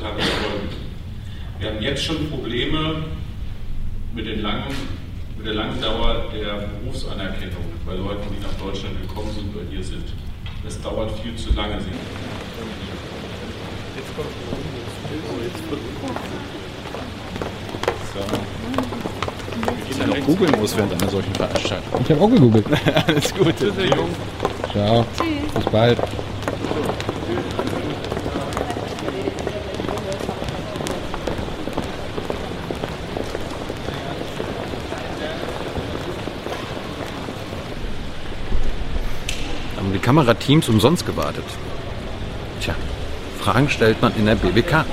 Tage folgen. Wir haben jetzt schon Probleme mit, den langen, mit der langen Dauer der Berufsanerkennung bei Leuten, die nach Deutschland gekommen sind oder hier sind. Das dauert viel zu lange. Jetzt kommt so. noch googeln muss während einer solchen Veranstaltung. Ich habe auch gegoogelt. Alles Gute. Ciao. Bis bald. Kamerateams umsonst gewartet? Tja, Fragen stellt man in der BBK.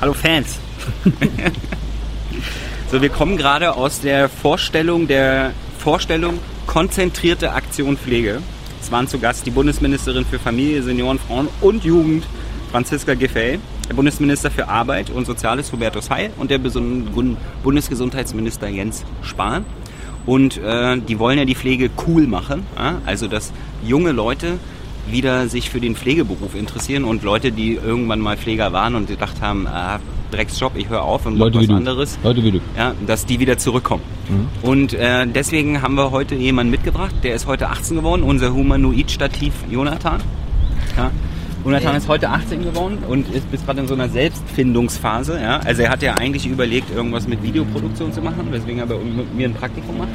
Hallo Fans. so, wir kommen gerade aus der Vorstellung der Vorstellung konzentrierte Aktion Pflege. Es waren zu Gast die Bundesministerin für Familie, Senioren, Frauen und Jugend, Franziska Giffey, der Bundesminister für Arbeit und Soziales, Hubertus Heil und der Bundesgesundheitsminister Jens Spahn. Und äh, die wollen ja die Pflege cool machen, ja? also dass junge Leute wieder sich für den Pflegeberuf interessieren und Leute, die irgendwann mal Pfleger waren und gedacht haben, ah, Drecksjob, ich höre auf und Leute mach was wie du. anderes, Leute wie du. ja, dass die wieder zurückkommen. Mhm. Und äh, deswegen haben wir heute jemanden mitgebracht, der ist heute 18 geworden, unser Humanoid-Stativ Jonathan. Ja. Jonathan ist heute 18 geworden und ist bis gerade in so einer Selbstfindungsphase. Ja. Also er hat ja eigentlich überlegt, irgendwas mit Videoproduktion zu machen, weswegen er bei mit mir ein Praktikum macht.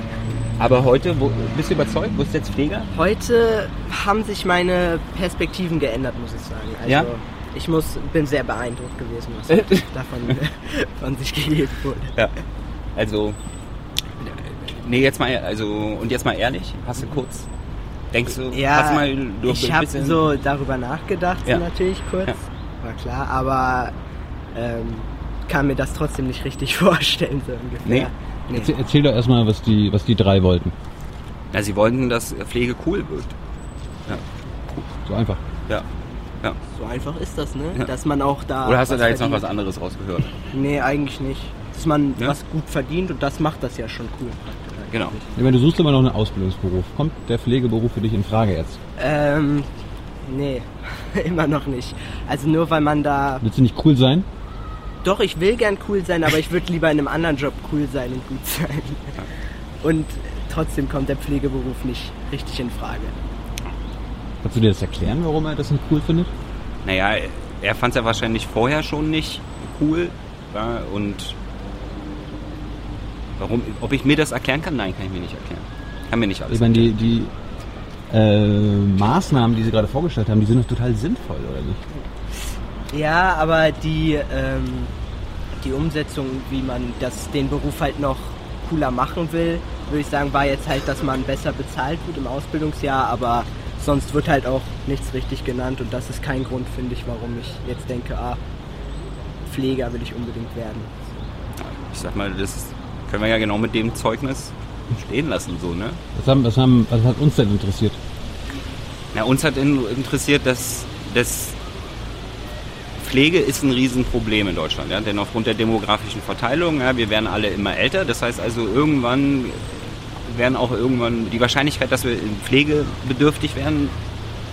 Aber heute, wo, bist du überzeugt? Bist du jetzt Pfleger? Heute haben sich meine Perspektiven geändert, muss ich sagen. Also Ja? Ich muss, bin sehr beeindruckt gewesen, was davon von sich gegeben wurde. Ja. Also, nee, jetzt mal, also, und jetzt mal ehrlich, hast du kurz, denkst du, Ja, hast du mal durch ich habe so darüber nachgedacht, Ja. natürlich kurz, Ja. war klar, aber ähm, kann mir das trotzdem nicht richtig vorstellen, so ungefähr. Nee. Erzähl, erzähl doch erstmal, was die, was die drei wollten. Ja, sie wollten, dass Pflege cool wird. Ja, So einfach. ja, ja. So einfach ist das, ne? Ja. Dass man auch da. Oder hast du da jetzt noch verdient. was anderes rausgehört? Nee, eigentlich nicht. Dass man Ja? was gut verdient und das macht das ja schon cool. Genau. Ich meine, du suchst immer noch einen Ausbildungsberuf. Kommt der Pflegeberuf für dich in Frage jetzt? Ähm, nee, immer noch nicht. Also nur weil man da. Willst du nicht cool sein? Doch, ich will gern cool sein, aber ich würde lieber in einem anderen Job cool sein und gut sein. Und trotzdem kommt der Pflegeberuf nicht richtig in Frage. Kannst du dir das erklären, warum er das nicht cool findet? Naja, er fand es ja wahrscheinlich vorher schon nicht cool. Ja, und warum, ob ich mir das erklären kann? Nein, kann ich mir nicht erklären. Kann mir nicht alles Ich meine, die, die äh, Maßnahmen, die sie gerade vorgestellt haben, die sind doch total sinnvoll, oder nicht? Ja, aber die, ähm, die Umsetzung, wie man das, den Beruf halt noch cooler machen will, würde ich sagen, war jetzt halt, dass man besser bezahlt wird im Ausbildungsjahr, aber sonst wird halt auch nichts richtig genannt und das ist kein Grund, finde ich, warum ich jetzt denke, ah, Pfleger will ich unbedingt werden. Ich sag mal, das können wir ja genau mit dem Zeugnis stehen lassen, so, ne? Was, haben, was, haben, was hat uns denn interessiert? Na, uns hat in, interessiert, dass, dass Pflege ist ein Riesenproblem in Deutschland, ja? denn aufgrund der demografischen Verteilung, ja, wir werden alle immer älter, das heißt also irgendwann werden auch irgendwann die Wahrscheinlichkeit, dass wir pflegebedürftig werden,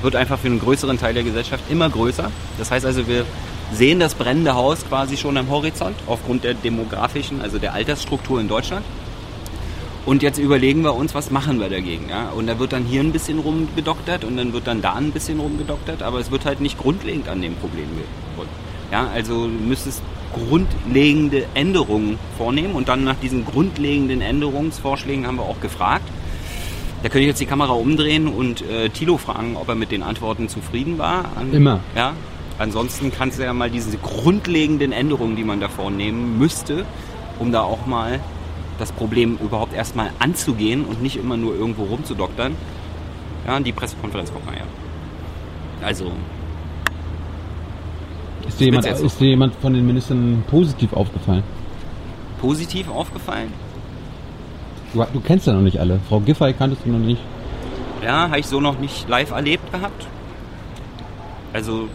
wird einfach für einen größeren Teil der Gesellschaft immer größer. Das heißt also, wir sehen das brennende Haus quasi schon am Horizont aufgrund der demografischen, also der Altersstruktur in Deutschland. Und jetzt überlegen wir uns, was machen wir dagegen. Ja? Und da wird dann hier ein bisschen rumgedoktert und dann wird dann da ein bisschen rumgedoktert, aber es wird halt nicht grundlegend an dem Problem gerüttelt. Ja, also müsstest grundlegende Änderungen vornehmen und dann nach diesen grundlegenden Änderungsvorschlägen haben wir auch gefragt. Da könnte ich jetzt die Kamera umdrehen und äh, Thilo fragen, ob er mit den Antworten zufrieden war. An, Immer. Ja. Ansonsten kannst du ja mal diese grundlegenden Änderungen, die man da vornehmen müsste, um da auch mal das Problem überhaupt erstmal anzugehen und nicht immer nur irgendwo rumzudoktern. Ja, die Pressekonferenz kommt mal her. Also, Ist dir, jemand, so. ist dir jemand von den Ministern positiv aufgefallen? positiv aufgefallen. Du, du kennst ja noch nicht alle. Frau Giffey kanntest du noch nicht. Ja, habe ich so noch nicht live erlebt gehabt. Also,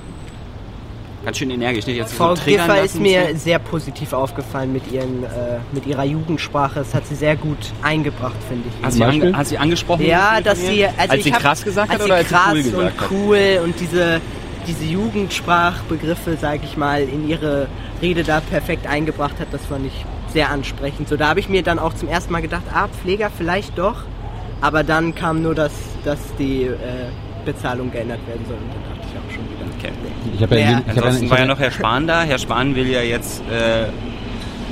Ganz schön energisch, nicht? Jetzt so Frau triggern Giffer ist mir sehr positiv aufgefallen mit, ihren, äh, mit ihrer Jugendsprache. Das hat sie sehr gut eingebracht, finde ich. Zum sie, ange, hast sie angesprochen? Ja, dass sie, also als ich sie hab, krass gesagt hat oder als sie krass cool gesagt und hat? cool und diese, diese Jugendsprachbegriffe, sage ich mal, in ihre Rede da perfekt eingebracht hat, das fand ich sehr ansprechend. So, da habe ich mir dann auch zum ersten Mal gedacht, ah, Pfleger vielleicht doch, aber dann kam nur, dass, dass die äh, Bezahlung geändert werden soll und dann dachte ich auch schon wieder. Okay. Ich habe ja, Ja. ich hab Ansonsten ich war ja hab noch Herr Spahn da. Herr Spahn will ja jetzt äh,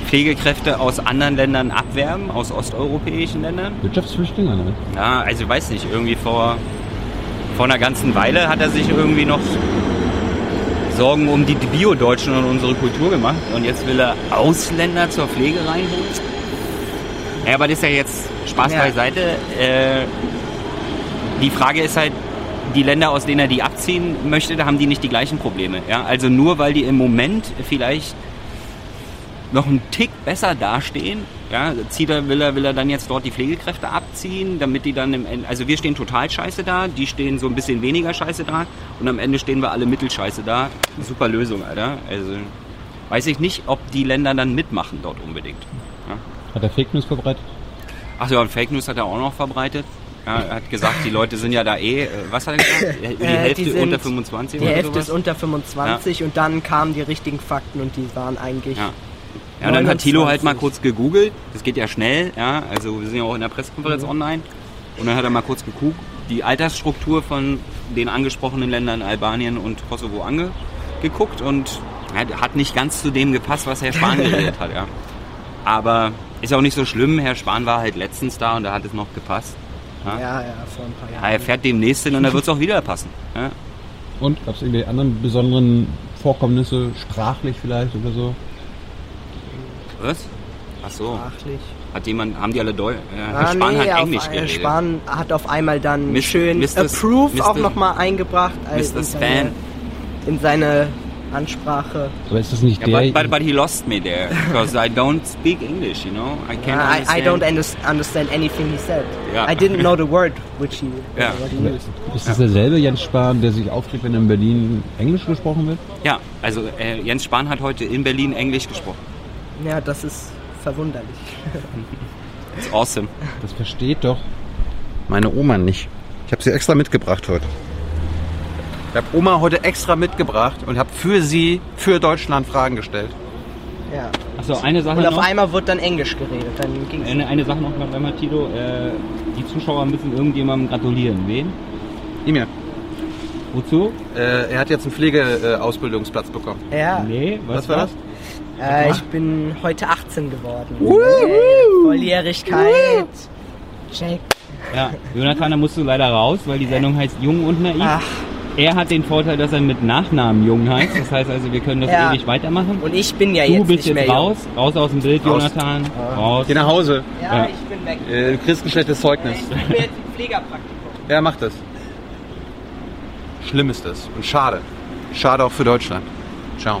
Pflegekräfte aus anderen Ländern abwerben, aus osteuropäischen Ländern. Wirtschaftsflüchtlinge, ne? Ja, also weiß nicht, irgendwie vor, vor einer ganzen Weile hat er sich irgendwie noch Sorgen um die Bio-Deutschen und unsere Kultur gemacht und jetzt will er Ausländer zur Pflege reinholen. Ja, aber das ist ja jetzt Spaß Ja. beiseite. Äh, die Frage ist halt, die Länder, aus denen er die abziehen möchte, da haben die nicht die gleichen Probleme. Ja? Also nur weil die im Moment vielleicht noch einen Tick besser dastehen, ja, zieht er, will, er, will er dann jetzt dort die Pflegekräfte abziehen, damit die dann im Ende, also wir stehen total scheiße da, die stehen so ein bisschen weniger scheiße da und am Ende stehen wir alle mittelscheiße da. Super Lösung, Alter. Also weiß ich nicht, ob die Länder dann mitmachen dort unbedingt. Ja. Hat er Fake News verbreitet? Ach ja, und Fake News hat er auch noch verbreitet. Ja, er hat gesagt, die Leute sind ja da eh, äh, was hat er gesagt? Die Äh, Hälfte die sind- unter 25 Die oder Hälfte sowas? ist unter 25 und dann kamen die richtigen Fakten und die waren eigentlich Ja. Ja, und dann hat Thilo halt mal 29. kurz gegoogelt. Das geht ja schnell, ja. Also wir sind ja auch in der Pressekonferenz Mhm. online. Und dann hat er mal kurz geguckt, die Altersstruktur von den angesprochenen Ländern Albanien und Kosovo angeguckt und ja, hat nicht ganz zu dem gepasst, was Herr Spahn geredet hat, ja. Aber ist auch nicht so schlimm. Herr Spahn war halt letztens da und da hat es noch gepasst. Ja. Ja, ja, vor ein paar Ja, Jahren. er fährt demnächst hin und da wird es auch wieder passen. Ja. Und gab es irgendwelche anderen besonderen Vorkommnisse, sprachlich vielleicht oder so? Was? Ach so. Sprachlich. Hat jemand, haben die alle Deutsch? Ja, Herr Ah, Spahn nee, hat auf Englisch geredet. Spahn hat auf einmal dann Mr. schön Mr. Approve auch Mr. nochmal eingebracht als Mr. in seine, Span. in seine Ansprache. Aber ist das nicht Yeah, der... but, but, but he lost me there because I don't speak English, you know. I can't I, I understand. don't unders- understand anything he said. Ja. I didn't know the word which he, Ja. what he used. ist das derselbe Jens Spahn, der sich aufregt, wenn in Berlin Englisch gesprochen wird? Ja, also äh, Jens Spahn hat heute in Berlin Englisch gesprochen. Ja, das ist verwunderlich. It's awesome. Das versteht doch. Meine Oma nicht. Ich habe sie extra mitgebracht heute. Ich habe Oma heute extra mitgebracht und habe für sie, für Deutschland Fragen gestellt. Ja. Achso, eine Sache Und auf noch. einmal wird dann Englisch geredet. Dann ging's. Eine, eine Sache noch, einmal, Tito. Äh, die Zuschauer müssen irgendjemandem gratulieren. Wen? Emir, Wozu? äh, er hat jetzt einen Pflegeausbildungsplatz bekommen. Ja, Nee, Was war das? Äh, ich bin heute 18 geworden. Hey, Volljährigkeit. Check. Ja, Jonathan, da musst du leider raus, weil die Sendung heißt Jung und Naiv. Ach, Er hat den Vorteil, dass er mit Nachnamen Jung heißt. Das heißt also, wir können das Ja. ewig weitermachen. und ich bin ja Du jetzt bist nicht jetzt mehr raus, raus aus dem Bild, Raus. Jonathan. Raus. Geh nach Hause. Jung. Ja, Ja. ich bin weg. Äh, du kriegst ein schlechtes Zeugnis. Ich bin jetzt im Pflegerpraktikum. Ja, mach das. Schlimm ist das und schade. Schade auch für Deutschland. Ciao.